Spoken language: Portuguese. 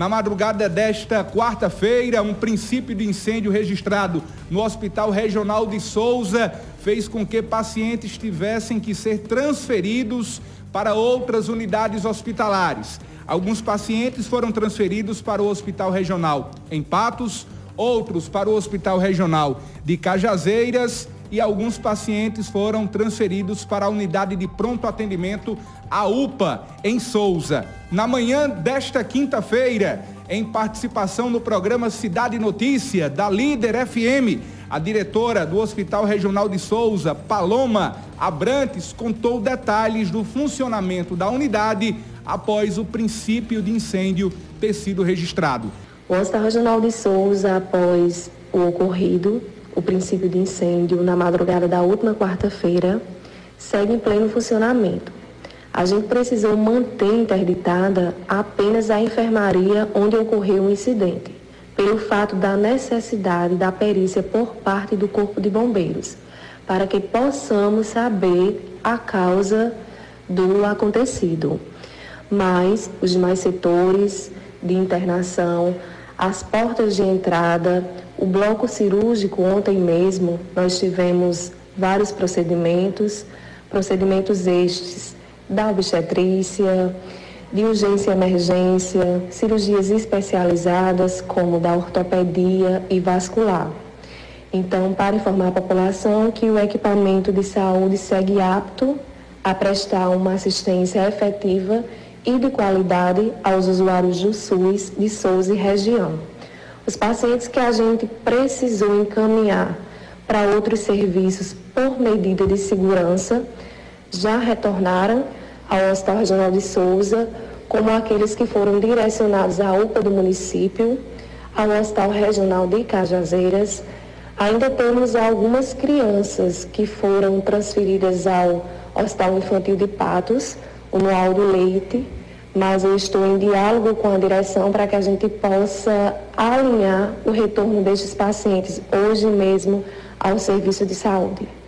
Na madrugada desta quarta-feira, um princípio de incêndio registrado no Hospital Regional de Souza fez com que pacientes tivessem que ser transferidos para outras unidades hospitalares. Alguns pacientes foram transferidos para o Hospital Regional em Patos, outros para o Hospital Regional de Cajazeiras e alguns pacientes foram transferidos para a unidade de pronto atendimento, a UPA, em Souza. Na manhã desta quinta-feira, em participação no programa Cidade Notícia, da Líder FM, a diretora do Hospital Regional de Souza, Paloma Abrantes, contou detalhes do funcionamento da unidade após o princípio de incêndio ter sido registrado. O Hospital Regional de Souza, após o ocorrido, o princípio de incêndio na madrugada da última quarta-feira, segue em pleno funcionamento. A gente precisou manter interditada apenas a enfermaria onde ocorreu o incidente, pelo fato da necessidade da perícia por parte do Corpo de Bombeiros, para que possamos saber a causa do acontecido. Mas os demais setores de internação, as portas de entrada, o bloco cirúrgico, ontem mesmo, nós tivemos vários procedimentos, procedimentos estes da obstetrícia, de urgência e emergência, cirurgias especializadas, como da ortopedia e vascular. Então, para informar a população que o equipamento de saúde segue apto a prestar uma assistência efetiva e de qualidade aos usuários do SUS de Souza e região. Os pacientes que a gente precisou encaminhar para outros serviços por medida de segurança já retornaram ao Hospital Regional de Souza, como aqueles que foram direcionados à UPA do município, ao Hospital Regional de Cajazeiras. Ainda temos algumas crianças que foram transferidas ao Hospital Infantil de Patos, o Noaldo Leite, mas eu estou em diálogo com a direção para que a gente possa alinhar o retorno destes pacientes hoje mesmo ao serviço de saúde.